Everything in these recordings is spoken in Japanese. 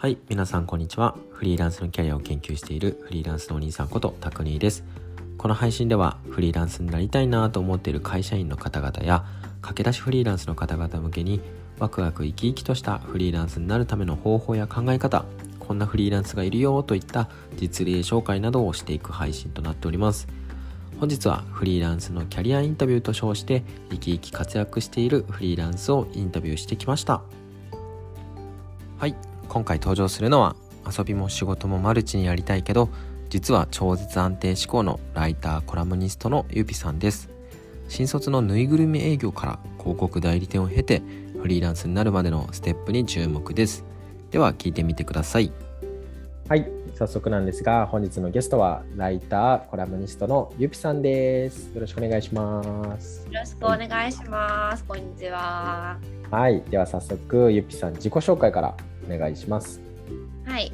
はい、皆さんこんにちは。フリーランスのキャリアを研究しているフリーランスのお兄さんことタクニーです。この配信ではフリーランスになりたいなと思っている会社員の方々や駆け出しフリーランスの方々向けにワクワク生き生きとしたフリーランスになるための方法や考え方、こんなフリーランスがいるよといった実例紹介などをしていく配信となっております。本日はフリーランスのキャリアインタビューと称して生き生き活躍しているフリーランスをインタビューしてきましたはい今回登場するのは遊びも仕事もマルチにやりたいけど実は超絶安定志向のライターコラムニストのゆぴさんです。新卒のぬいぐるみ営業から広告代理店を経てフリーランスになるまでのステップに注目です。では聞いてみてください。はい早速なんですが本日のゲストはライターコラムニストのゆぴさんです。よろしくお願いします。よろしくお願いします、こんにちははい。では早速ゆぴさん自己紹介からお願いします。はい。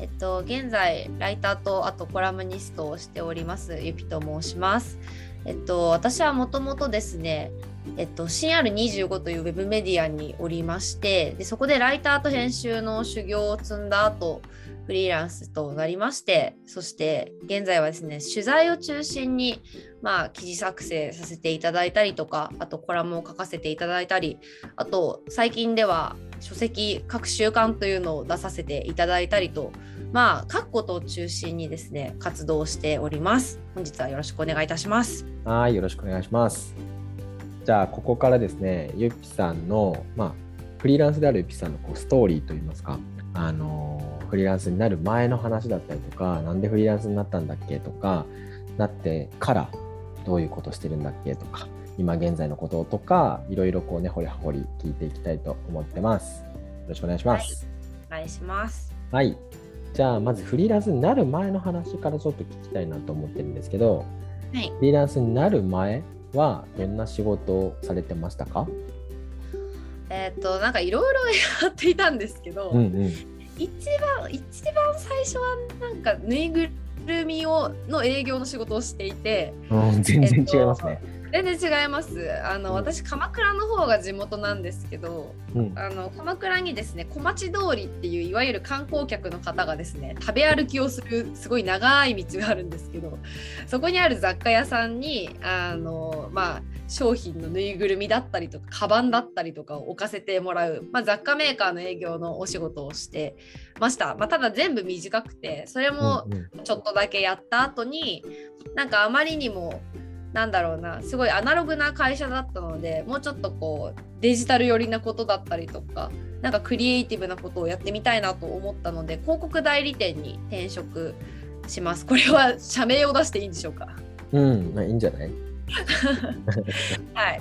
えっと現在ライターとあとコラムニストをしておりますゆぴと申します。えっと私はもともとですねえっと、CR25 というウェブメディアにおりましてでそこでライターと編集の修行を積んだ後フリーランスとなりましてそして現在はですね取材を中心にまあ記事作成させていただいたりとかあとコラムを書かせていただいたりあと最近では書籍各週刊というのを出させていただいたりとまあ書くことを中心にですね活動しております。本日はよろしくお願いいたします。はいよろしくお願いします。じゃあここからですねゆっぴさんのまあフリーランスであるゆっぴさんのこうストーリーといいますかあのフリーランスになる前の話だったりとかなんでフリーランスになったんだっけとかなってからどういうことしてるんだっけとか今現在のこととかいろいろこうね掘り葉掘り聞いていきたいと思ってます。よろしくお願いします。お願いします。はい。じゃあまずフリーランスになる前の話からちょっと聞きたいなと思ってるんですけど、はい、フリーランスになる前はどんな仕事をされてましたか？えっ、となんかいろいろやっていたんですけど、うんうん一番一番最初はなんかぬいぐるみをの営業の仕事をしていてうん、全然違いますね。全然違います。あの私鎌倉の方が地元なんですけどうん、あの鎌倉にですね小町通りっていういわゆる観光客の方がですね食べ歩きをするすごい長い道があるんですけどそこにある雑貨屋さんにあのまあ商品のぬいぐるみだったりとかカバンだったりとかを置かせてもらう、まあ、雑貨メーカーの営業のお仕事をしてました、まあ、ただ全部短くてそれもうんうん。ちょっとだけやった後になんかあまりにもなんだろうなすごいアナログな会社だったのでもうちょっとこうデジタル寄りなことだったりとかなんかクリエイティブなことをやってみたいなと思ったので広告代理店に転職します。これは社名を出していいんでしょうか？うん、まあいいんじゃない？はい。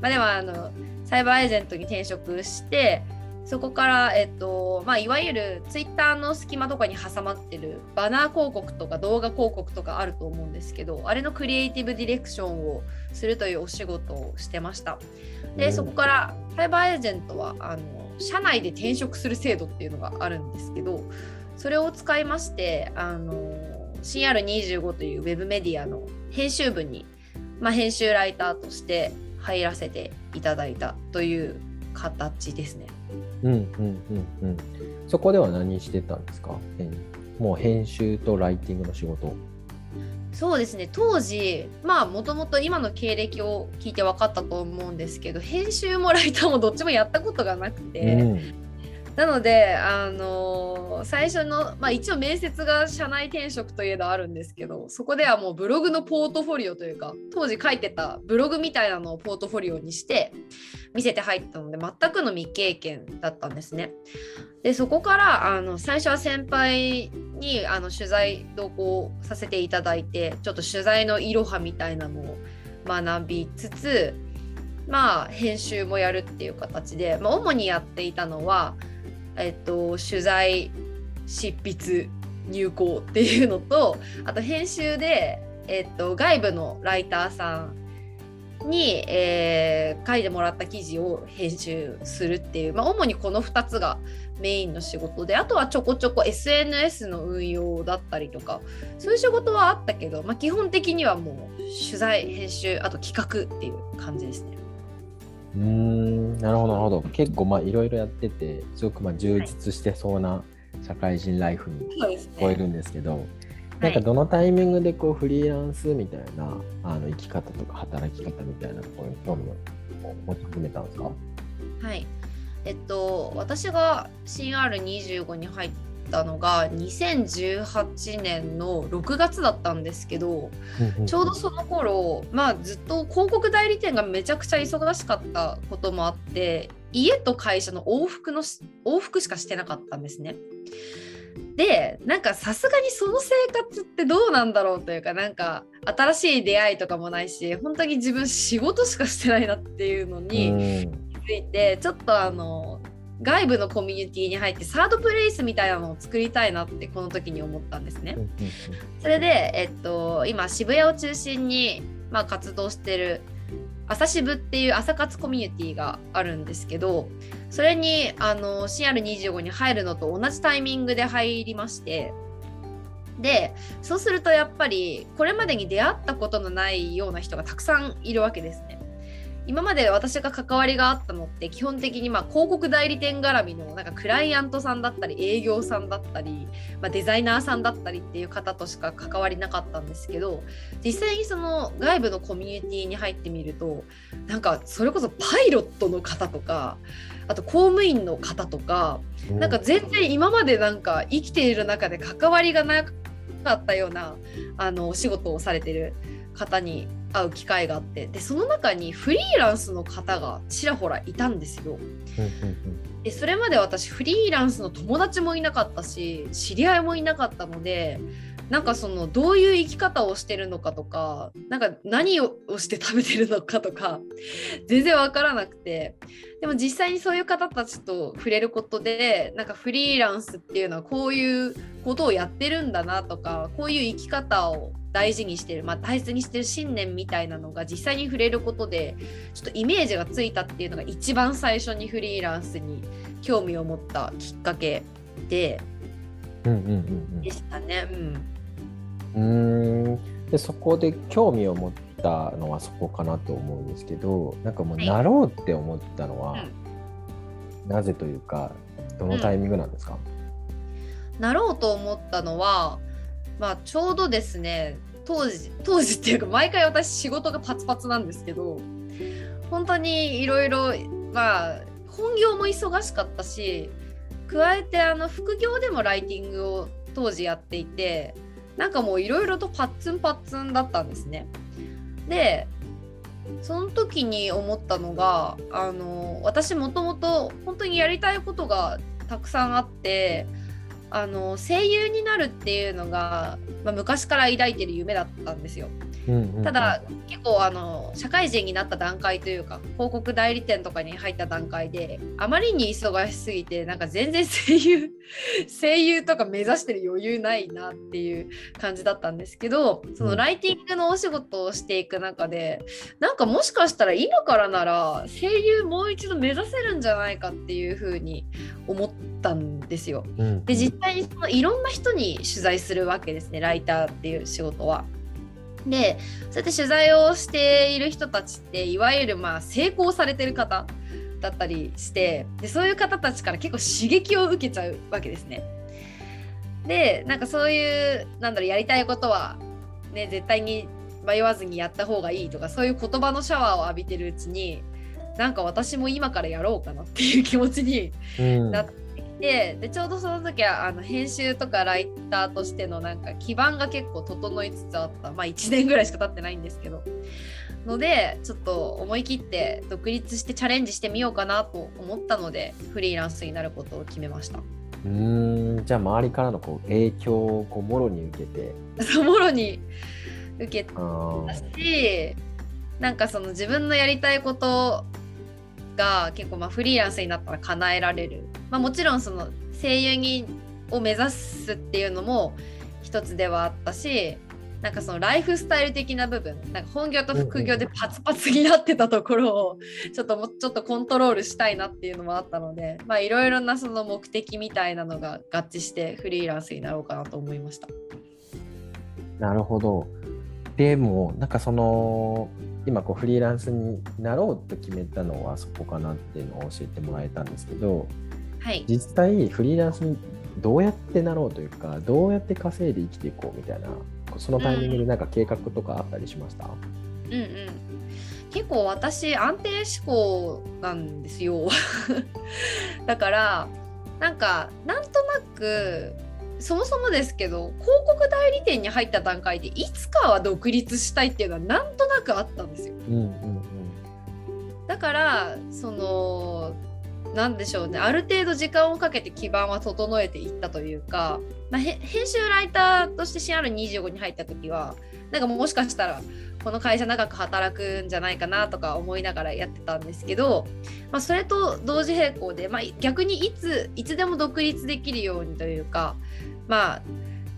まあでもあのサイバーエージェントに転職してそこから、えっとまあ、いわゆるツイッターの隙間とかに挟まってるバナー広告とか動画広告とかあると思うんですけどあれのクリエイティブディレクションをするというお仕事をしてましたで、うんそこからサイバーエージェントはあの社内で転職する制度っていうのがあるんですけどそれを使いましてあの CR25 というウェブメディアの編集部に、まあ、編集ライターとして入らせていただいたという形ですね。うんうんうんうん。そこでは何してたんですか？編もう編集とライティングの仕事。そうですね当時まあもともと今の経歴を聞いて分かったと思うんですけど編集もライターもどっちもやったことがなくて、うんなのであの最初のまあ一応面接が社内転職といえどあるんですけどそこではもうブログのポートフォリオというか当時書いてたブログみたいなのをポートフォリオにして見せて入ったので全くの未経験だったんですね。でそこからあの最初は先輩にあの取材同行させていただいてちょっと取材のいろはみたいなのを学びつつまあ編集もやるっていう形で、まあ、主にやっていたのは、えっと、取材執筆入稿っていうのとあと編集で、えっと、外部のライターさんに、えー書いてもらった記事を編集するっていう、まあ、主にこの2つがメインの仕事であとはちょこちょこ SNS の運用だったりとかそういう仕事はあったけど、まあ、基本的にはもう取材編集あと企画っていう感じですね。うーんなるほどなるほど結構まあいろいろやっててすごくまあ充実してそうな社会人ライフに聞こえね。るんですけど、はなんかい、どのタイミングでこうフリーランスみたいなあの生き方とか働き方みたいなところに興味を持ち始めたんですか？はい。えっと、私が CR25 に入ったのが2018年の6月だったんですけど、ちょうどその頃、まあずっと広告代理店がめちゃくちゃ忙しかったこともあって、家と会社の往復のし往復しかしてなかったんですね。でなんかさすがにその生活ってどうなんだろうというかなんか新しい出会いとかもないし本当に自分仕事しかしてないなっていうのに、うんついてちょっとあの外部のコミュニティに入ってサードプレイスみたいなのを作りたいなってこの時に思ったんですね。それで、えっと、今渋谷を中心に、まあ、活動してる朝渋っていう朝活コミュニティがあるんですけどそれにあの CR25 に入るのと同じタイミングで入りましてでそうするとやっぱりこれまでに出会ったことのないような人がたくさんいるわけですね。今まで私が関わりがあったのって基本的にまあ広告代理店絡みのなんかクライアントさんだったり営業さんだったり、まあ、デザイナーさんだったりっていう方としか関わりなかったんですけど実際にその外部のコミュニティに入ってみるとなんかそれこそパイロットの方とかあと公務員の方とかうんなんか全然今までなんか生きている中で関わりがなかったようなあのお仕事をされてる方に会う機会があってでその中にフリーランスの方がちらほらいたんですよ。でそれまで私フリーランスの友達もいなかったし知り合いもいなかったのでなんかそのどういう生き方をしてるのかとかなんか何をして食べてるのかとか全然わからなくて。でも実際にそういう方たちと触れることでなんかフリーランスっていうのはこういうことをやってるんだなとかこういう生き方を大事にしてる、まあ、大切にしてる信念みたいなのが実際に触れることでちょっとイメージがついたっていうのが一番最初にフリーランスに興味を持ったきっかけでうんうんうんでしたね。うんうん。でそこで興味を持ったのはそこかなと思うんですけどなんかもうはい。なろうって思ったのは、うん。なぜというかどのタイミングなんですか、なろうと思ったのは、まあ、ちょうどですね当時当時っていうか毎回私仕事がパツパツなんですけど本当にいろいろまあ本業も忙しかったし加えてあの副業でもライティングを当時やっていてなんかもういろいろとパッツンパッツンだったんですね。でその時に思ったのがあの私もともと本当にやりたいことがたくさんあってあの声優になるっていうのが、まあ、昔から抱いてる夢だったんですよ。ただ結構あの社会人になった段階というか広告代理店とかに入った段階であまりに忙しすぎてなんか全然声優 声優とか目指してる余裕ないなっていう感じだったんですけどそのライティングのお仕事をしていく中でなんかもしかしたら今からなら声優もう一度目指せるんじゃないかっていうふうに思ったんですよ。で実際にそのいろんな人に取材するわけですねライターっていう仕事は。でそうやって取材をしている人たちっていわゆるまあ成功されてる方だったりしてでそういう方たちから結構刺激を受けちゃうわけですね。でなんかそういうなんだろうやりたいことは、ね、絶対に迷わずにやった方がいいとかそういう言葉のシャワーを浴びてるうちになんか私も今からやろうかなっていう気持ちにうんなってきてでちょうどその時はあの編集とかライターとしてのなんか基盤が結構整いつつあった。まあ1年ぐらいしか経ってないんですけど。のでちょっと思い切って独立してチャレンジしてみようかなと思ったのでフリーランスになることを決めました。うーん。じゃあ周りからのこう影響をこうもろに受けて。そもろに受けたしなんかその自分のやりたいことが結構まあフリーランスになったら叶えられる、まあ、もちろんその声優にを目指すっていうのも一つではあったしなんかそのライフスタイル的な部分なんか本業と副業でパツパツになってたところをちょっともうちょっとコントロールしたいなっていうのもあったのでまあいろいろなその目的みたいなのが合致してフリーランスになろうかなと思いました。なるほどでもなんかその今こうフリーランスになろうと決めたのはそこかなっていうのを教えてもらえたんですけどはい、実際フリーランスにどうやってなろうというかどうやって稼いで生きていこうみたいなそのタイミングでなんか計画とかあったりしました、うんうん。結構私安定志向なんですよ。だからなんかなんとなくそもそもですけど広告代理店に入った段階でいつかは独立したいっていうのはなんとなくあったんですよ。うんうんうん、だからそのなんでしょうねある程度時間をかけて基盤は整えていったというか、まあ、編集ライターとして CR25 に入った時はなんかもしかしたらこの会社長く働くんじゃないかなとか思いながらやってたんですけど、まあ、それと同時並行で、まあ、逆にいついつでも独立できるようにというかまあ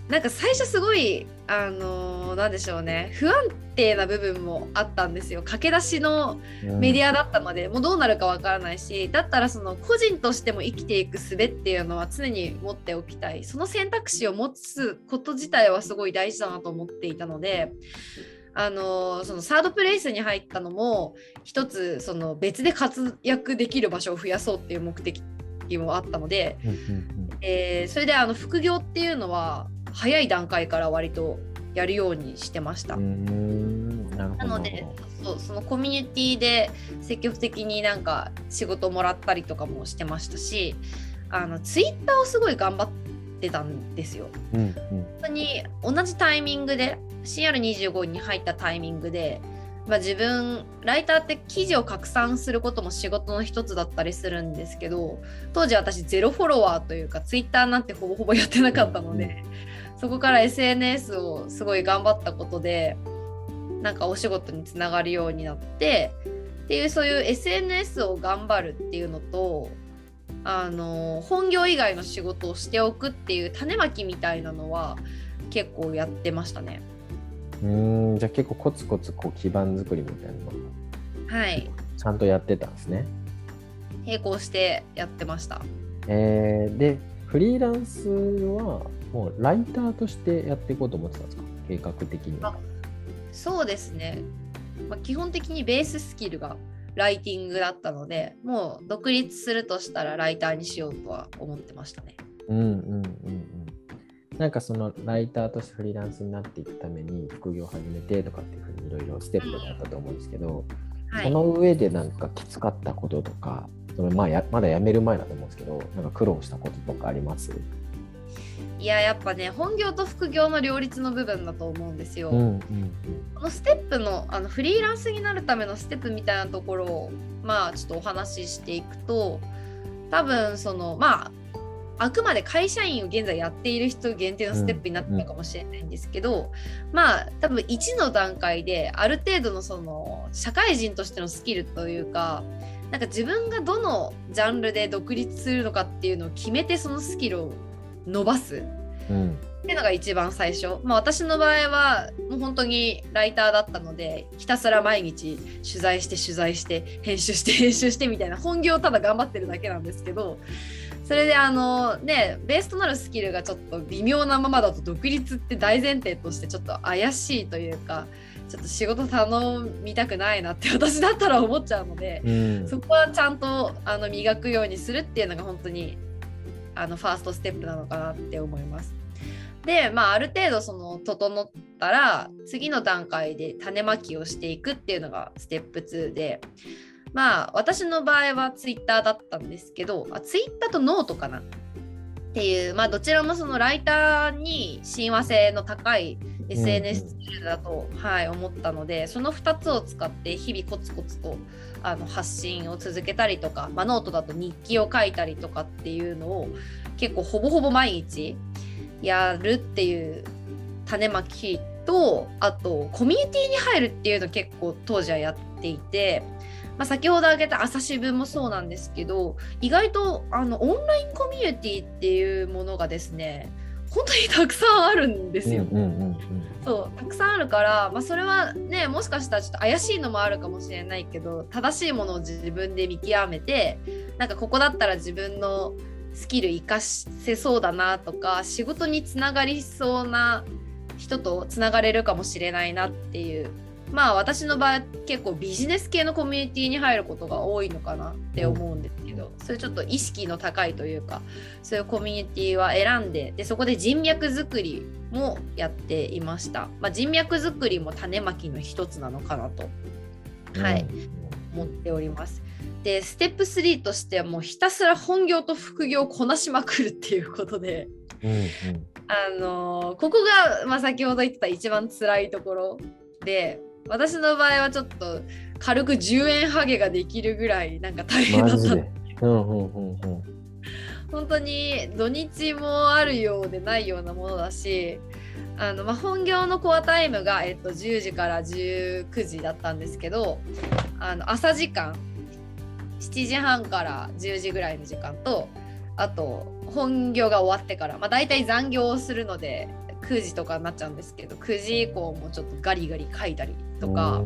なんか最初すごいあのー、なんでしょうね。不安定な部分もあったんですよ。駆け出しのメディアだったので、うん、もうどうなるかわからないしだったらその個人としても生きていく術っていうのは常に持っておきたい。その選択肢を持つこと自体はすごい大事だなと思っていたのであのそのサードプレイスに入ったのも一つその別で活躍できる場所を増やそうっていう目的もあったので、えー、それであの副業っていうのは早い段階から割とやるようにしてました。なのでそうそのコミュニティで積極的になんか仕事をもらったりとかもしてましたしあのツイッターをすごい頑張ってたんですよ。うんうん、本当に同じタイミングで CR25 に入ったタイミングで、まあ、自分ライターって記事を拡散することも仕事の一つだったりするんですけど当時私ゼロフォロワーというかツイッターなんてほぼほぼやってなかったので、そこから SNS をすごい頑張ったことでなんかお仕事につながるようになってっていうそういう SNS を頑張るっていうのとあの本業以外の仕事をしておくっていう種まきみたいなのは結構やってましたね。うんじゃあ結構コツコツこう基盤作りみたいなのはいちゃんとやってたんですね。並行してやってました。えー、でフリーランスはもうライターとしてやっていこうと思ってたんですか？計画的には。そうですね、まあ、基本的にベーススキルがライティングだったのでもう独立するとしたらライターにしようとは思ってましたね。うんうんうんうんなんかそのライターとしてフリーランスになっていくために副業を始めてとかっていうふうにいろいろステップがあったと思うんですけど、はい、その上でなんかきつかったこととかそのまあやまだ辞める前だと思うんですけどなんか苦労したこととかあります？いややっぱね本業と副業の両立の部分だと思うんですよ。うんうんうん、このステップのあのフリーランスになるためのステップみたいなところをまあちょっとお話ししていくと多分そのまああくまで会社員を現在やっている人限定のステップになってるかもしれないんですけど、うんうん、まあ多分1の段階である程度のその社会人としてのスキルというかなんか自分がどのジャンルで独立するのかっていうのを決めてそのスキルを伸ばす。うんっていうのが一番最初、まあ、私の場合はもう本当にライターだったのでひたすら毎日取材して取材して編集して編集してみたいな本業をただ頑張ってるだけなんですけどそれであのねベースとなるスキルがちょっと微妙なままだと独立って大前提としてちょっと怪しいというかちょっと仕事頼みたくないなって 私だったら思っちゃうので、うん、そこはちゃんとあの磨くようにするっていうのが本当にあのファーストステップなのかなって思います。で、まあ、ある程度その整ったら次の段階で種まきをしていくっていうのがステップ2でまあ私の場合はツイッターだったんですけどあツイッターとノートかなっていう、まあ、どちらもそのライターに親和性の高い SNS ツールだと、うん、はい、思ったのでその2つを使って日々コツコツとあの発信を続けたりとか、まあ、ノートだと日記を書いたりとかっていうのを結構ほぼほぼ毎日やるっていう種まきとあとコミュニティに入るっていうの結構当時はやっていてまあ、先ほど挙げた朝渋もそうなんですけど意外とあのオンラインコミュニティっていうものがですね本当にたくさんあるんですよ。そうたくさんあるから、まあ、それはねもしかしたらちょっと怪しいのもあるかもしれないけど正しいものを自分で見極めてなんかここだったら自分のスキル活かせそうだなとか仕事につながりそうな人とつながれるかもしれないなっていうまあ私の場合結構ビジネス系のコミュニティに入ることが多いのかなって思うんですけど、それちょっと意識の高いというかそういうコミュニティは選んででそこで人脈作りもやっていました、まあ、人脈作りも種まきの一つなのかなと、はい、思っております。でステップ3としてはもうひたすら本業と副業をこなしまくるっていうことで、うんうん、あのここが、まあ、先ほど言ってた一番辛いところで私の場合はちょっと軽く10円ハゲができるぐらいなんか大変だった。本当に土日もあるようでないようなものだしあの、まあ、本業のコアタイムが、えっと、10時から19時だったんですけどあの朝時間7時半から10時ぐらいの時間とあと本業が終わってから、まあ、大体残業をするので9時とかになっちゃうんですけど9時以降もちょっとガリガリ書いたりとか。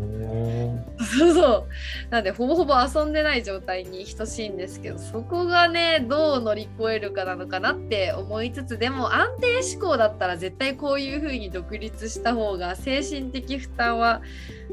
そうそう。なんでほぼほぼ遊んでない状態に等しいんですけどそこがねどう乗り越えるかなのかなって思いつつでも安定志向だったら絶対こういう風に独立した方が精神的負担は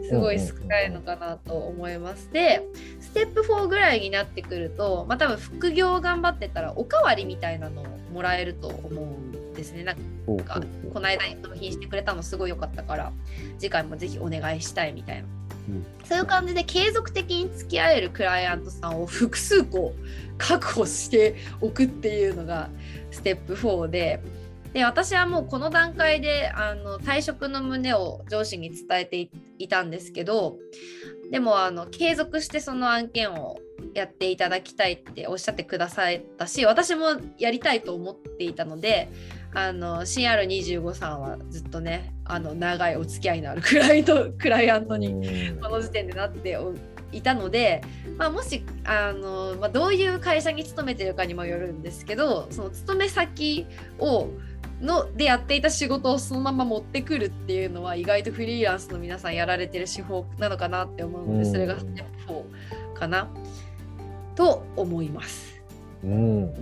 すごい少ないのかなと思います。でステップ4ぐらいになってくるとまあ多分副業頑張ってたらおかわりみたいなのをもらえると思うんですね。なんかこの間納品してくれたのすごい良かったから次回もぜひお願いしたいみたいな。うん、そういう感じで継続的に付き合えるクライアントさんを複数個確保しておくっていうのがステップ4でで私はもうこの段階であの退職の旨を上司に伝えていたんですけどでもあの継続してその案件をやっていただきたいっておっしゃってくださったし私もやりたいと思っていたのであの CR25 さんはずっとねあの長いお付き合いのあるクライト クライアントにこの時点でなっていたので、まあ、もしあの、まあ、どういう会社に勤めてるかにもよるんですけどその勤め先をのでやっていた仕事をそのまま持ってくるっていうのは意外とフリーランスの皆さんやられてる手法なのかなって思うので、それがステップ4かなと思います。うん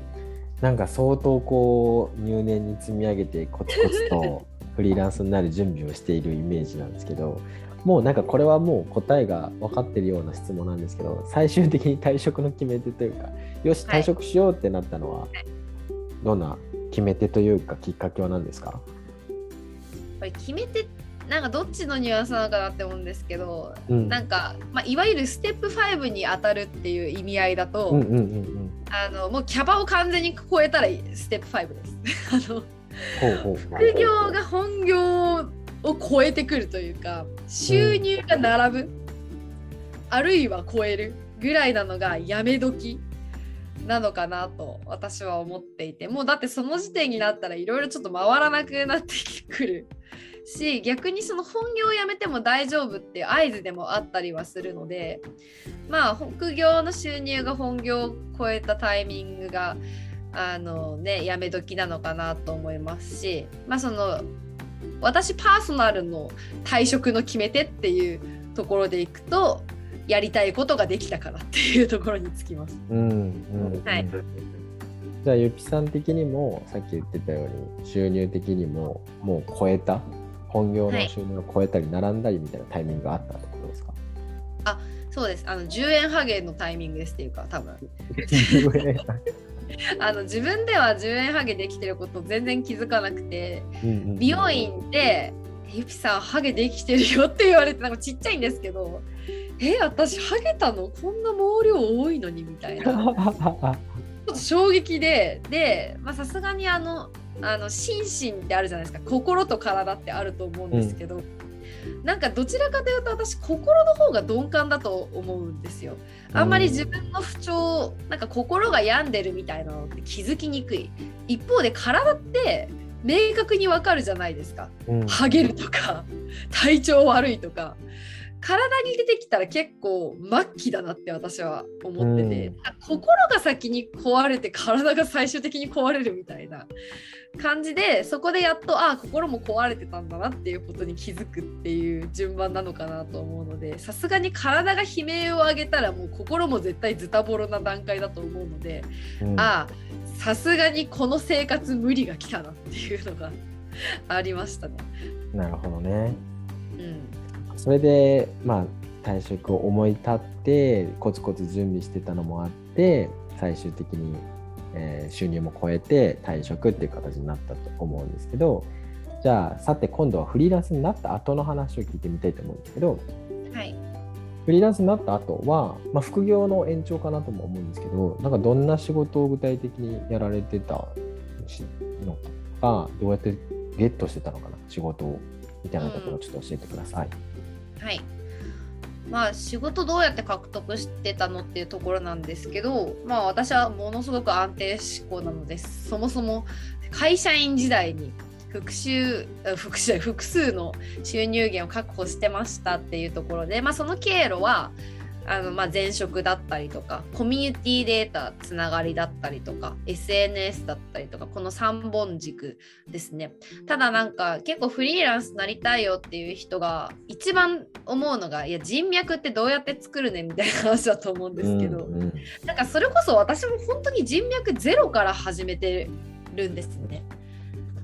なんか相当こう入念に積み上げてコツコツと フリーランスになる準備をしているイメージなんですけどもうなんかこれはもう答えが分かってるような質問なんですけど最終的に退職の決め手というかよし退職しようってなったのはどんな決め手というかきっかけは何ですか？これ決め手なんかどっちのニュアンスなのかなって思うんですけど、うん、なんか、まあ、いわゆるステップ5に当たるっていう意味合いだと、うんうんうんうん、あのもうキャバを完全に超えたらステップ5です。あの副業が本業を超えてくるというか収入が並ぶ、うん、あるいは超えるぐらいなのがやめ時なのかなと私は思っていてもうだってその時点になったらいろいろちょっと回らなくなってくるし逆にその本業を辞めても大丈夫っていう合図でもあったりはするのでまあ副業の収入が本業を超えたタイミングがあのねやめ時なのかなと思いますしまあその私パーソナルの退職の決め手っていうところでいくとやりたいことができたからっていうところにつきます。うんうん、はい、じゃあゆきさん的にもさっき言ってたように収入的にももう超えた本業の収入を超えたり並んだりみたいなタイミングがあったってことですか、あそうです。あの10円ハゲのタイミングですっていうか多分。あの自分では10円ハゲできてること全然気づかなくて、うんうん、美容院で「ゆぴさんハゲできてるよ」って言われてなんかちっちゃいんですけどえ私ハゲたの？こんな毛量多いのにみたいな。ちょっと衝撃ででさすがにあのあの心身ってあるじゃないですか心と体ってあると思うんですけど、うん、なんかどちらかというと私心の方が鈍感だと思うんですよ。あんまり自分の不調なんか心が病んでるみたいなのって気づきにくい。一方で体って明確にわかるじゃないですか。うん、ハゲるとか体調悪いとか体に出てきたら結構末期だなって私は思ってて、うん、心が先に壊れて体が最終的に壊れるみたいな感じでそこでやっとああ心も壊れてたんだなっていうことに気づくっていう順番なのかなと思うのでさすがに体が悲鳴を上げたらもう心も絶対ズタボロな段階だと思うので、うん、ああさすがにこの生活無理が来たなっていうのが ありましたね。なるほどね。うんそれでまあ退職を思い立ってコツコツ準備してたのもあって最終的に、えー収入も超えて退職っていう形になったと思うんですけどじゃあさて今度はフリーランスになった後の話を聞いてみたいと思うんですけどはい。フリーランスになった後は、まあ、副業の延長かなとも思うんですけどなんかどんな仕事を具体的にやられてたしのかどうやってゲットしてたのかな仕事をみたいなところをちょっと教えてください。はい。まあ仕事どうやって獲得してたのっていうところなんですけど、まあ私はものすごく安定志向なので、そもそも会社員時代に複数あ複数複数の収入源を確保してましたっていうところで、まあその経路はあのまあ前職だったりとかコミュニティデータつながりだったりとか SNS だったりとかこの3本軸ですねただなんか結構フリーランスになりたいよっていう人が一番思うのがいや人脈ってどうやって作るねみたいな話だと思うんですけど、うんうんなんかそれこそ私も本当に人脈ゼロから始めてるんですね。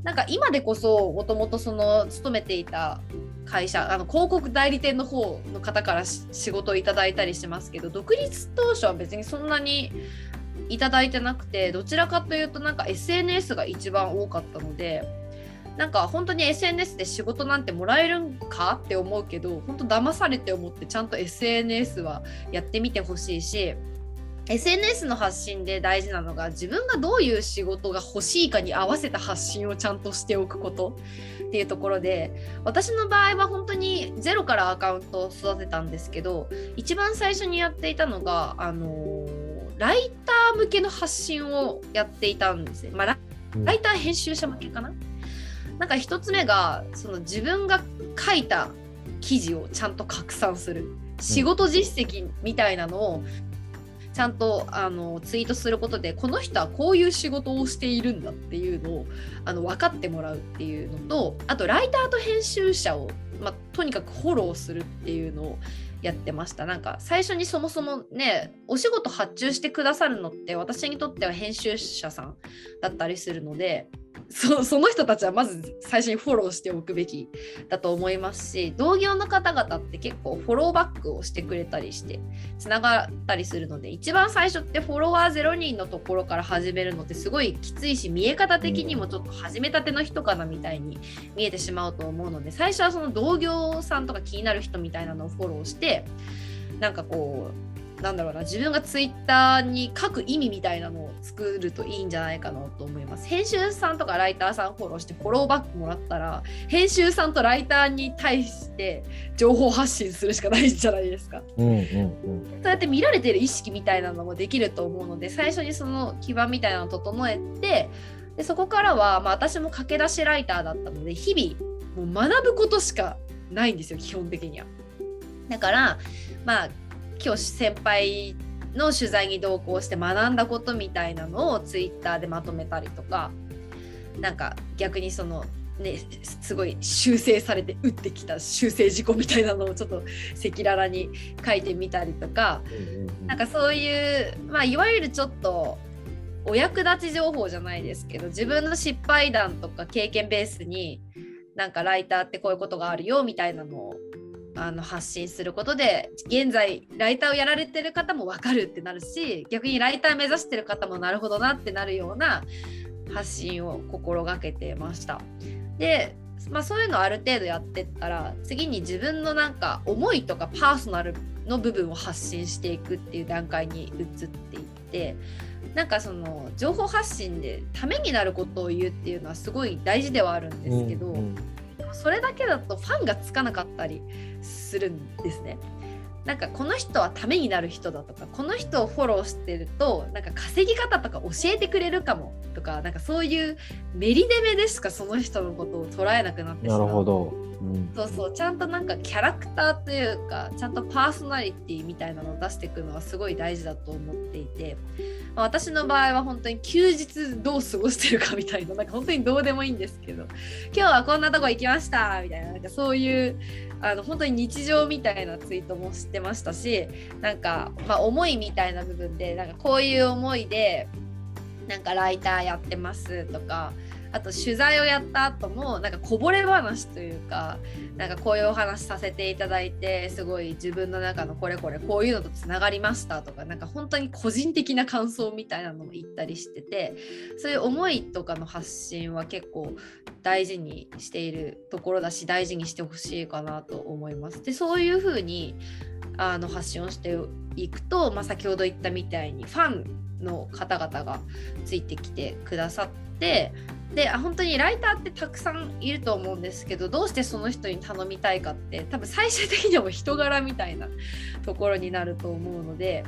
なんか今でこそもともとその勤めていた会社あの広告代理店の方の方から仕事をいただいたりしますけど独立当初は別にそんなにいただいてなくてどちらかというとなんか SNS が一番多かったのでなんか本当に SNS で仕事なんてもらえるんかって思うけど本当騙されて思ってちゃんと SNS はやってみてほしいし SNS の発信で大事なのが自分がどういう仕事が欲しいかに合わせた発信をちゃんとしておくこと。っていうところで私の場合は本当にゼロからアカウントを育てたんですけど一番最初にやっていたのがあのーライター向けの発信をやっていたんですね。まあラライター編集者向けかな？なんか一つ目がその自分が書いた記事をちゃんと拡散する。仕事実績みたいなのをちゃんとあのツイートすることでこの人はこういう仕事をしているんだっていうのをあの分かってもらうっていうのとあとライターと編集者を、まあ、とにかくフォローするっていうのをやってました。なんか最初にそもそもねお仕事発注してくださるのって私にとっては編集者さんだったりするのでそ その人たちはまず最初にフォローしておくべきだと思いますし同業の方々って結構フォローバックをしてくれたりしてつながったりするので一番最初ってフォロワー0人のところから始めるのってすごいきついし見え方的にもちょっと始めたての人かなみたいに見えてしまうと思うので最初はその同業さんとか気になる人みたいなのをフォローしてなんかこうなんだろうな自分がツイッターに書く意味みたいなのを作るといいんじゃないかなと思います。編集さんとかライターさんフォローしてフォローバックもらったら編集さんとライターに対して情報発信するしかないじゃないですか。うんうんうん。そうやって見られてる意識みたいなのもできると思うので最初にその基盤みたいなのを整えてでそこからは、まあ、私も駆け出しライターだったので日々もう学ぶことしかないんですよ基本的には。だからまあ今日先輩の取材に同行して学んだことみたいなのをツイッターでまとめたりとかなんか逆にそのねすごい修正されて打ってきた修正事項みたいなのをちょっと赤裸々に書いてみたりとかなんかそういう、まあ、いわゆるちょっとお役立ち情報じゃないですけど自分の失敗談とか経験ベースになんかライターってこういうことがあるよみたいなのをあの発信することで現在ライターをやられてる方も分かるってなるし逆にライター目指してる方もなるほどなってなるような発信を心がけてました。でまあ、そういうのをある程度やってったら次に自分のなんか思いとかパーソナルの部分を発信していくっていう段階に移っていってなんかその情報発信でためになることを言うっていうのはすごい大事ではあるんですけど、うんうんそれだけだとファンがつかなかったりするんですね。なんかこの人はためになる人だとかこの人をフォローしてるとなんか稼ぎ方とか教えてくれるかもとかなんかそういうメリデメでしかその人のことを捉えなくなってしまなうるほど。うんそうそうちゃんとなんかキャラクターというかちゃんとパーソナリティみたいなのを出していくのはすごい大事だと思っていて、まあ私の場合は本当に休日どう過ごしてるかみたいななんか本当にどうでもいいんですけど今日はこんなとこ行きましたみたいななんかそういうあの本当に日常みたいなツイートもしてましたしなんか、まあ、思いみたいな部分でなんかこういう思いでなんかライターやってますとかあと取材をやった後もなんかこぼれ話というかなんかこういうお話させていただいてすごい自分の中のこれこれこういうのとつながりましたとかなんか本当に個人的な感想みたいなのも言ったりしててそういう思いとかの発信は結構大事にしているところだし大事にしてほしいかなと思います。でそういうふうにあの発信をしていくと、まあ、先ほど言ったみたいにファンの方々がついてきてくださってで本当にライターってたくさんいると思うんですけどどうしてその人に頼みたいかって多分最終的には人柄みたいなところになると思うので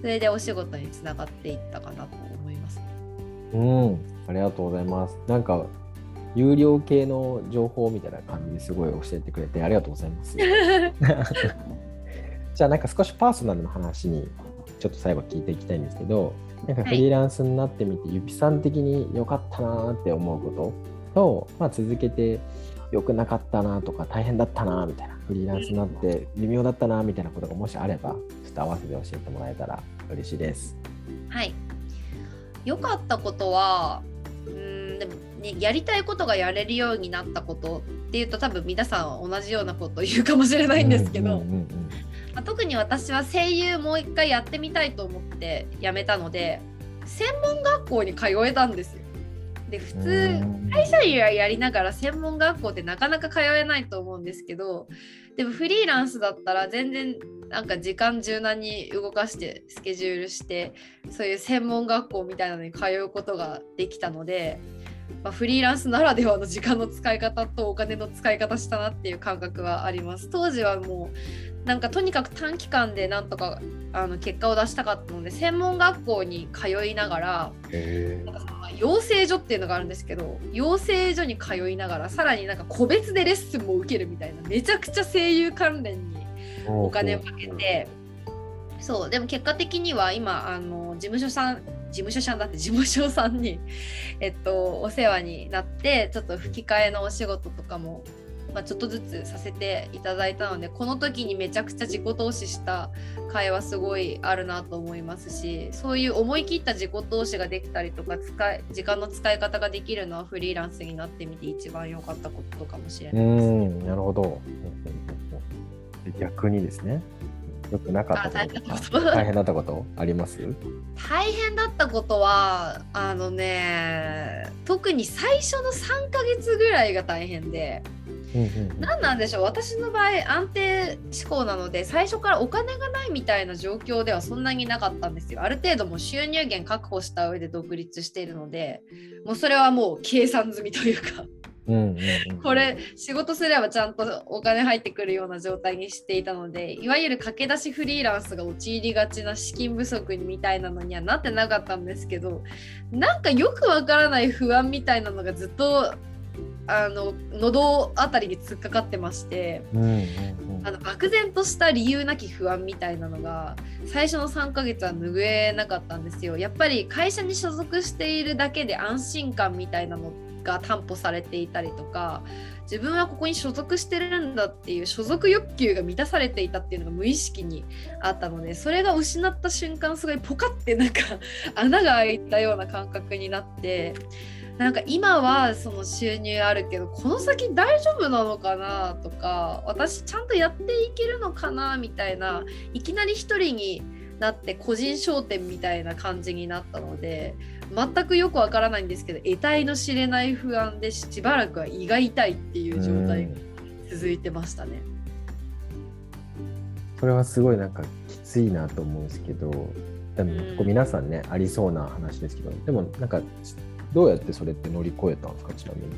それでお仕事につながっていったかなと思います。うんありがとうございます。なんか有料系の情報みたいな感じですごい教えてくれてありがとうございます。じゃあなんか少しパーソナルの話にちょっと最後聞いていきたいんですけどなんかフリーランスになってみて、はい、ゆぴさん的に良かったなって思うことと、まあ、続けて良くなかったなとか大変だったなみたいなフリーランスになって微妙だったなみたいなことがもしあればちょっと合わせて教えてもらえたら嬉しいです。はい。良かったことはうんでも、ね、やりたいことがやれるようになったことっていうと多分皆さん同じようなことを言うかもしれないんですけど、まあ、特に私は声優もう一回やってみたいと思ってやめたので専門学校に通えたんですよ。で普通会社員はやりながら専門学校ってなかなか通えないと思うんですけどでもフリーランスだったら全然なんか時間柔軟に動かしてスケジュールしてそういう専門学校みたいなのに通うことができたので、まあ、フリーランスならではの時間の使い方とお金の使い方したなっていう感覚はあります。当時はもうなんかとにかく短期間でなんとかあの結果を出したかったので専門学校に通いながらなんか養成所っていうのがあるんですけど養成所に通いながらさらになんか個別でレッスンも受けるみたいなめちゃくちゃ声優関連にお金をかけてそうでも結果的には今あの事務所さん事務所さんだって事務所さんに、えっと、お世話になってちょっと吹き替えのお仕事とかもまあ、ちょっとずつさせていただいたのでこの時にめちゃくちゃ自己投資した会話すごいあるなと思いますしそういう思い切った自己投資ができたりとか使い時間の使い方ができるのはフリーランスになってみて一番良かったことかもしれないです、ね。なるほど。逆にですね。よくなかったこと。大変だったことあります？大変だったことはあのね特に最初の3ヶ月ぐらいが大変で。何なんでしょう？私の場合安定志向なので最初からお金がないみたいな状況ではそんなになかったんですよ。ある程度も収入源確保した上で独立しているのでもうそれはもう計算済みというか。これ仕事すればちゃんとお金入ってくるような状態にしていたのでいわゆる駆け出しフリーランスが陥りがちな資金不足みたいなのにはなってなかったんですけどなんかよくわからない不安みたいなのがずっとあの喉あたりに突っかかってまして、うんうんうん、あの漠然とした理由なき不安みたいなのが最初の3ヶ月は拭えなかったんですよ。やっぱり会社に所属しているだけで安心感みたいなのが担保されていたりとか自分はここに所属してるんだっていう所属欲求が満たされていたっていうのが無意識にあったのでそれが失った瞬間すごいポカってなんか穴が開いたような感覚になってなんか今はその収入あるけどこの先大丈夫なのかなとか私ちゃんとやっていけるのかなみたいないきなり一人になって個人商店みたいな感じになったので全くよくわからないんですけど得体の知れない不安でしばらくは胃が痛いっていう状態が続いてましたね。それはすごいなんかきついなと思うんですけどでも皆さんね、ありそうな話ですけどでもなんかどうやってそれって乗り越えたんですかちなみに？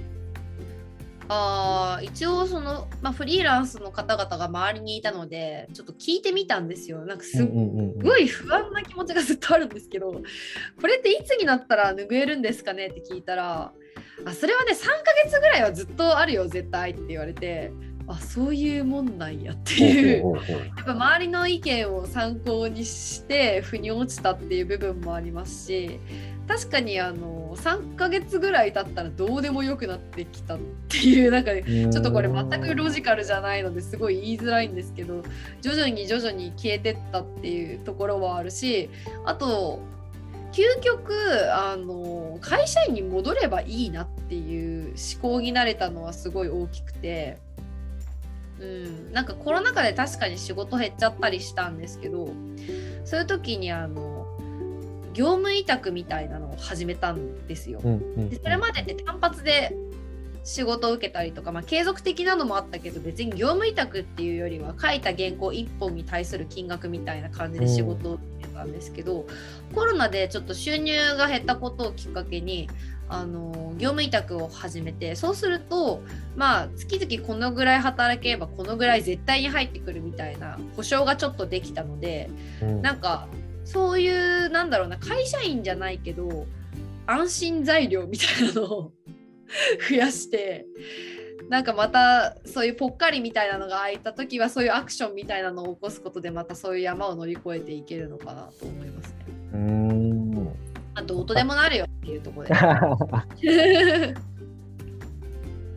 あ一応その、まあ、フリーランスの方々が周りにいたのでちょっと聞いてみたんですよ。なんかすっごい不安な気持ちがずっとあるんですけどこれっていつになったら拭えるんですかねって聞いたらあそれはね3ヶ月ぐらいはずっとあるよ絶対って言われてあそういうもんなんやっていう。やっぱ周りの意見を参考にして腑に落ちたっていう部分もありますし確かにあの3ヶ月ぐらい経ったらどうでもよくなってきたっていうなんかちょっとこれ全くロジカルじゃないのですごい言いづらいんですけど徐々に徐々に消えてったっていうところはあるしあと究極あの会社員に戻ればいいなっていう思考になれたのはすごい大きくて、うん、なんかコロナ禍で確かに仕事減っちゃったりしたんですけどそういう時にあの業務委託みたいなのを始めたんですよ。でそれまでって単発で仕事を受けたりとか、まあ、継続的なのもあったけど別に業務委託っていうよりは書いた原稿1本に対する金額みたいな感じで仕事を受けたんですけど、うん、コロナでちょっと収入が減ったことをきっかけにあの業務委託を始めてそうするとまあ月々このぐらい働ければこのぐらい絶対に入ってくるみたいな保証がちょっとできたので、うん、なんかそういうなんだろうな会社員じゃないけど安心材料みたいなのを 増やしてなんかまたそういうぽっかりみたいなのが空いた時はそういうアクションみたいなのを起こすことでまたそういう山を乗り越えていけるのかなと思いますね。うんあどうとでもなるよっていうところで。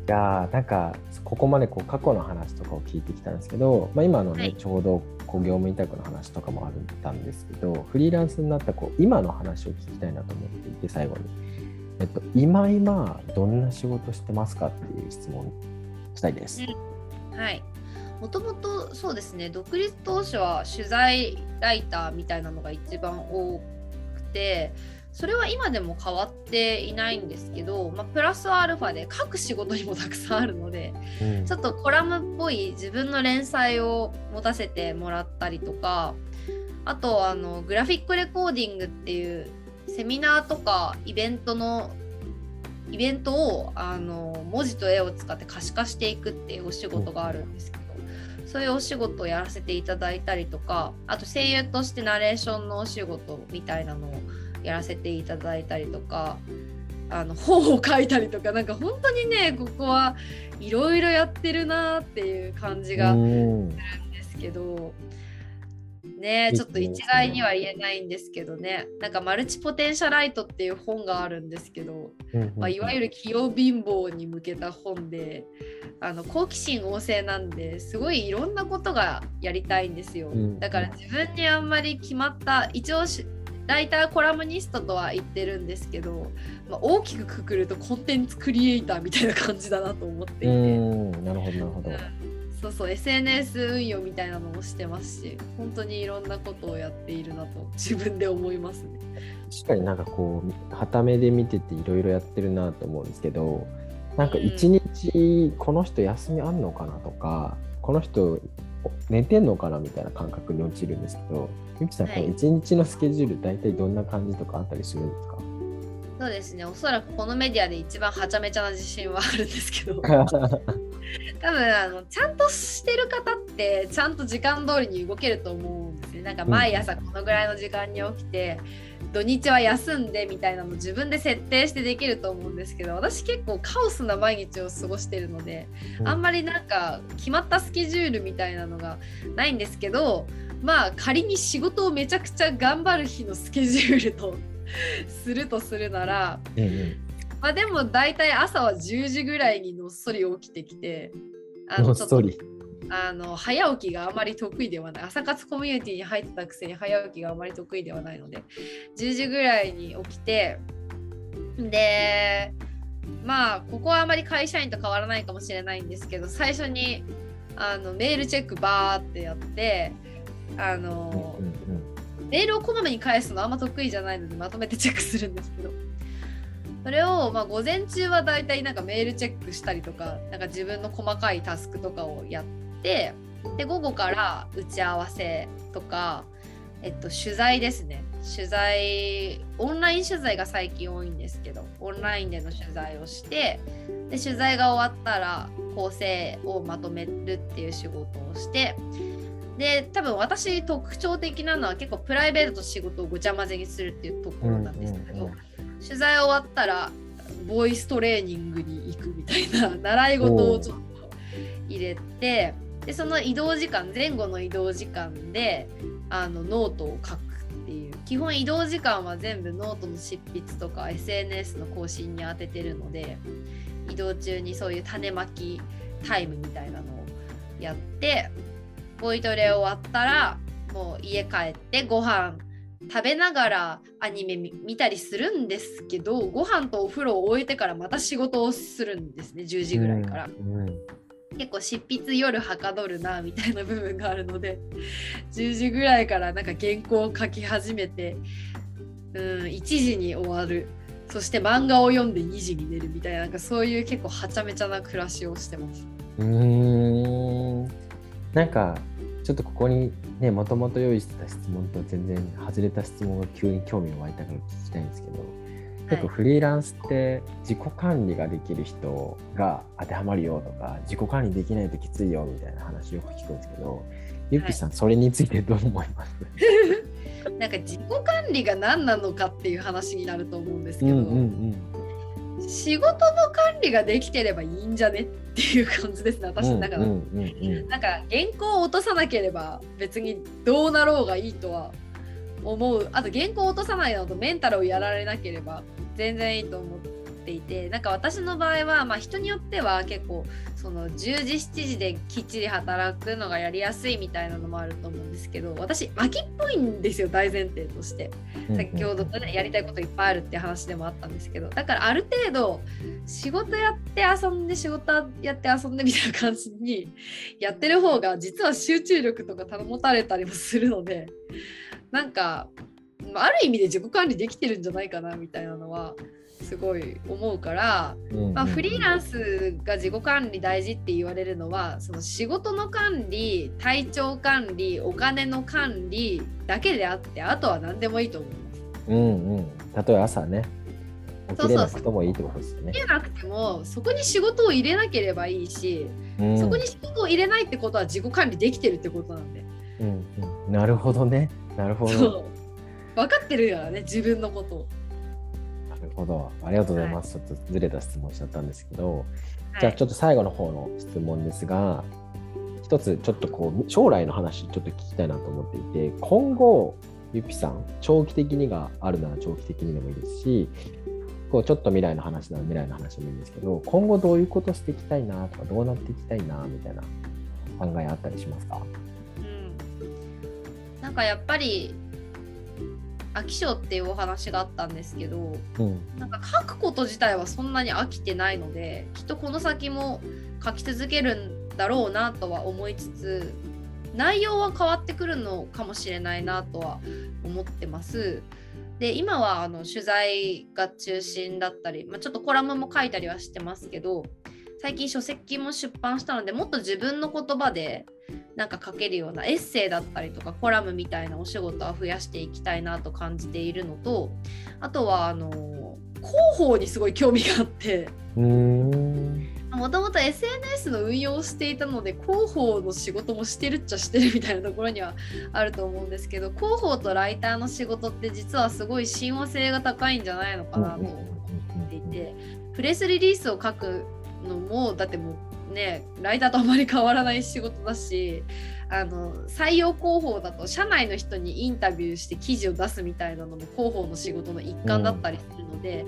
いやなんかここまでこう過去の話とかを聞いてきたんですけど、まあ、今のね、はい、ちょうどこう業務委託の話とかもあったんですけどフリーランスになったこう今の話を聞きたいなと思っていて最後に。えっと、今今どんな仕事してますかっていう質問したいです。うん、はいもともとそうですね独立当初は取材ライターみたいなのが一番多くてそれは今でも変わっていないんですけど、まあ、プラスアルファで書く仕事にもたくさんあるので、うん、ちょっとコラムっぽい自分の連載を持たせてもらったりとかあとあのグラフィックレコーディングっていうセミナーとかイベントのイベントをあの文字と絵を使って可視化していくっていうお仕事があるんですけど、そういうお仕事をやらせていただいたりとかあと声優としてナレーションのお仕事みたいなのをやらせていただいたりとかあの本を書いたりとかなんか本当にねここはいろいろやってるなっていう感じがするんですけど。ねちょっと一概には言えないんですけどねなんかマルチポテンシャライトっていう本があるんですけど、まあ、いわゆる器用貧乏に向けた本であの好奇心旺盛なんですごいいろんなことがやりたいんですよ。だから自分にあんまり決まった一応ライターコラムニストとは言ってるんですけど、まあ、大きくくくるとコンテンツクリエイターみたいな感じだなと思っていて。なるほどなるほど。そうそう SNS 運用みたいなのもしてますし本当にいろんなことをやっているなと自分で思いますね。確かになんかこうはためで見てていろいろやってるなと思うんですけどなんか一日この人休みあんのかなとか、うん、この人寝てんのかなみたいな感覚に陥るんですけどゆきさん、はい、一日のスケジュール大体どんな感じとかあったりするんですか？そうですね。おそらくこのメディアで一番はちゃめちゃな自信はあるんですけど。多分あのちゃんとしてる方ってちゃんと時間通りに動けると思うんですね。なんか毎朝このぐらいの時間に起きて、うん、土日は休んでみたいなの自分で設定してできると思うんですけど私結構カオスな毎日を過ごしてるので、うん、あんまりなんか決まったスケジュールみたいなのがないんですけどまあ仮に仕事をめちゃくちゃ頑張る日のスケジュールとするとするなら、うんうん、まあ、でも大体朝は10時ぐらいにのっそり起きてきてあのちょっとあの早起きがあまり得意ではない。朝活コミュニティに入ったくせに早起きがあまり得意ではないので10時ぐらいに起きてでまあここはあまり会社員と変わらないかもしれないんですけど最初にあのメールチェックバーってやってあの、うんうんメールをこまめに返すのあんま得意じゃないのでまとめてチェックするんですけど。それをまあ午前中はだいたいなんかメールチェックしたりとかなんか自分の細かいタスクとかをやってで午後から打ち合わせとか、えっと、取材ですね。取材オンライン取材が最近多いんですけどオンラインでの取材をしてで取材が終わったら構成をまとめるっていう仕事をしてで多分私特徴的なのは結構プライベートと仕事をごちゃ混ぜにするっていうところなんですけど、取材終わったらボイストレーニングに行くみたいな 習い事をちょっと入れてでその移動時間前後の移動時間であのノートを書くっていう。基本移動時間は全部ノートの執筆とか SNS の更新に当ててるので移動中にそういう種まきタイムみたいなのをやってボイトレ終わったらもう家帰ってご飯食べながらアニメ見たりするんですけどご飯とお風呂を終えてからまた仕事をするんですね10時ぐらいから。うんうん結構執筆夜はかどるなみたいな部分があるので10時ぐらいからなんか原稿を書き始めてうん1時に終わるそして漫画を読んで2時に寝るみたいななんかそういう結構はちゃめちゃな暮らしをしてます。うんなんかちょっとここにねもともと用意してた質問と全然外れた質問が急に興味が湧いたから聞きたいんですけど結構フリーランスって自己管理ができる人が当てはまるよとか自己管理できないときついよみたいな話よく聞くんですけどゆっぴさん、はい、それについてどう思います？なんか自己管理が何なのかっていう話になると思うんですけど、うんうんうん、仕事の管理ができてればいいんじゃねっていう感じですね私の中で、うんうん、なんか原稿を落とさなければ別にどうなろうがいいとは思う。あと原稿を落とさないのとメンタルをやられなければ全然いいと思っていてなんか私の場合は、まあ、人によっては結構その10時7時できっちり働くのがやりやすいみたいなのもあると思うんですけど私秋っぽいんですよ大前提として。先ほど、ね、やりたいこといっぱいあるって話でもあったんですけどだからある程度仕事やって遊んで仕事やって遊んでみたいな感じにやってる方が実は集中力とか保たれたりもするのでなんかある意味で自己管理できてるんじゃないかなみたいなのはすごい思うから、まあ、フリーランスが自己管理大事って言われるのはその仕事の管理体調管理お金の管理だけであってあとは何でもいいと思います。うんうん、例えば朝ね起きれなくてもいいってことですよね。起きれなくてもそこに仕事を入れなければいいし、うん、そこに仕事を入れないってことは自己管理できてるってことなんで。うんうん、なるほどねなるほど。分かってるからね自分のことを。ほど。ありがとうございます、はい、ちょっとずれた質問しちゃったんですけど、はい、じゃあちょっと最後の方の質問ですが一つちょっとこう将来の話ちょっと聞きたいなと思っていて今後ゆぴさん長期的にがあるなら長期的にでもいいですしこうちょっと未来の話なら未来の話でもいいんですけど今後どういうことしていきたいなとかどうなっていきたいなみたいな考えあったりしますか、うん、なんかやっぱり飽き性っていうお話があったんですけど、うん、なんか書くこと自体はそんなに飽きてないのできっとこの先も書き続けるんだろうなとは思いつつ内容は変わってくるのかもしれないなとは思ってます。で今はあの取材が中心だったり、まあ、ちょっとコラムも書いたりはしてますけど最近書籍も出版したのでもっと自分の言葉でなんか書けるようなエッセイだったりとかコラムみたいなお仕事は増やしていきたいなと感じているのとあとはあの広報にすごい興味があってもともと SNS の運用をしていたので広報の仕事もしてるっちゃしてるみたいなところにはあると思うんですけど広報とライターの仕事って実はすごい親和性が高いんじゃないのかなと思っていてプレスリリースを書くのもだってもうねライターとあまり変わらない仕事だしあの採用広報だと社内の人にインタビューして記事を出すみたいなのも広報の仕事の一環だったりするので、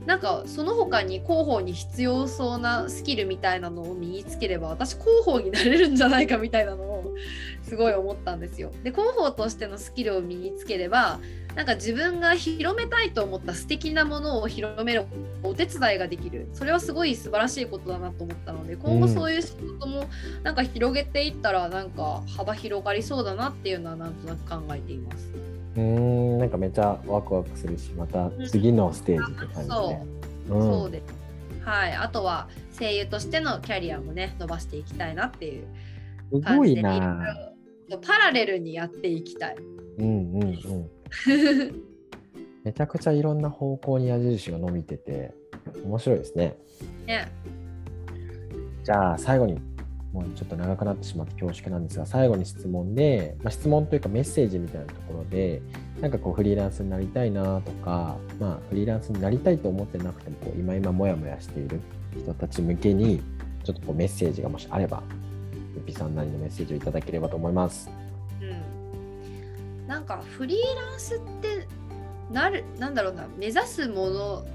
うん、なんかその他に広報に必要そうなスキルみたいなのを身につければ私広報になれるんじゃないかみたいなのをすごい思ったんですよ。で広報としてのスキルを身につければなんか自分が広めたいと思った素敵なものを広めるお手伝いができる。それはすごい素晴らしいことだなと思ったので今後そういう仕事もなんか広げていったらなんか幅広がりそうだなっていうのはなんとなく考えています。うんなんかめっちゃワクワクするしまた次のステージって感じで、ね、そう、うん、そうです。はい。あとは声優としてのキャリアもね伸ばしていきたいなっていう感じで、ね、パラレルにやっていきたい。うんうんうん めちゃくちゃいろんな方向に矢印が伸びてて面白いですね。ねじゃあ最後にもうちょっと長くなってしまって恐縮なんですが最後に質問で、まあ、質問というかメッセージみたいなところでなんかこうフリーランスになりたいなとか、まあ、フリーランスになりたいと思ってなくてもこう今今モヤモヤしている人たち向けにちょっとこうメッセージがもしあればゆぴさんなりのメッセージをいただければと思います。なんかフリーランスってなるなんだろうな目指すもの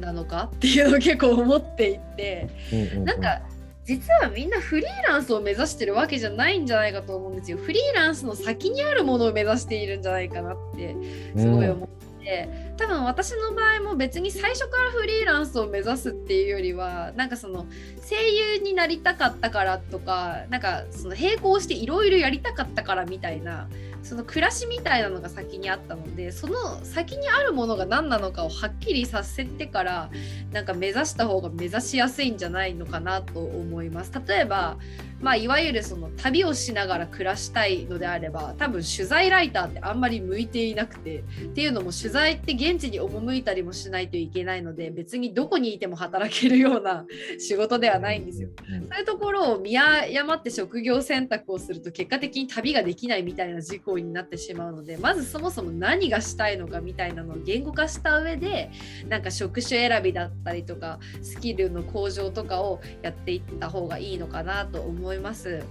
なのかっていうのを結構思っていて、うんうんうん、なんか実はみんなフリーランスを目指してるわけじゃないんじゃないかと思うんですよ。フリーランスの先にあるものを目指しているんじゃないかなってすごい思って、うん、多分私の場合も別に最初からフリーランスを目指すっていうよりはなんかその声優になりたかったからとかなんかその並行していろいろやりたかったからみたいなその暮らしみたいなのが先にあったのでその先にあるものが何なのかをはっきりさせてからなんか目指した方が目指しやすいんじゃないのかなと思います。例えばまあ、いわゆるその旅をしながら暮らしたいのであれば多分取材ライターってあんまり向いていなくてっていうのも取材って現地に赴いたりもしないといけないので別にどこにいても働けるような仕事ではないんですよ。そういうところを見誤って職業選択をすると結果的に旅ができないみたいな事項になってしまうのでまずそもそも何がしたいのかみたいなのを言語化した上でなんか職種選びだったりとかスキルの向上とかをやっていった方がいいのかなと思思います。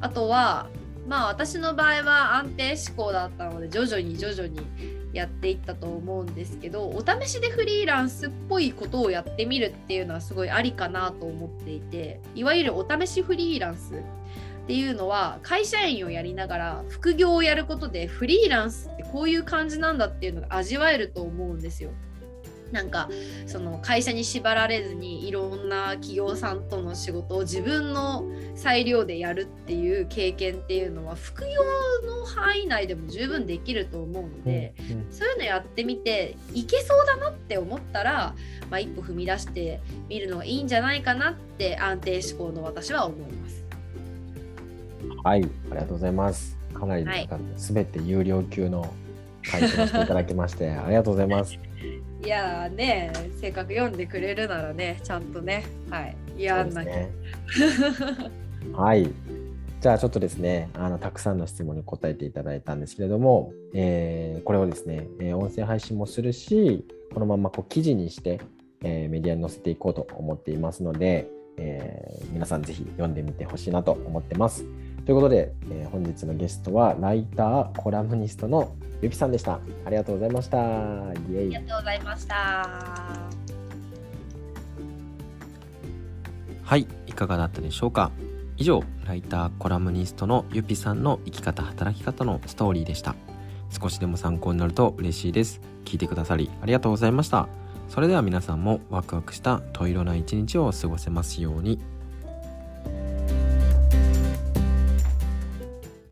あとはまあ私の場合は安定志向だったので徐々に徐々にやっていったと思うんですけどお試しでフリーランスっぽいことをやってみるっていうのはすごいありかなと思っていていわゆるお試しフリーランスっていうのは会社員をやりながら副業をやることでフリーランスってこういう感じなんだっていうのが味わえると思うんですよ。なんかその会社に縛られずにいろんな企業さんとの仕事を自分の裁量でやるっていう経験っていうのは副業の範囲内でも十分できると思うので、うんうん、そういうのやってみていけそうだなって思ったら、まあ、一歩踏み出してみるのがいいんじゃないかなって安定志向の私は思います。はい、ありがとうございます。かなり、はい、全て有料級の回答していただきましてありがとうございます。いやねせっかく読んでくれるならねちゃんとね。はい。やんなね、はい。じゃあちょっとですねあのたくさんの質問に答えていただいたんですけれども、えー、これをですね、えー、音声配信もするしこのままこう記事にして、えー、メディアに載せていこうと思っていますので、えー、皆さんぜひ読んでみてほしいなと思ってます。ということで、えー、本日のゲストはライターコラムニストのゆきさんでした。ありがとうございました。イエイありがとうございました。はい、いかがだったでしょうか。以上、ライターコラムニストのゆぴさんの生き方働き方のストーリーでした。少しでも参考になると嬉しいです。聞いてくださりありがとうございました。それでは皆さんもワクワクしたと色な一日を過ごせますように。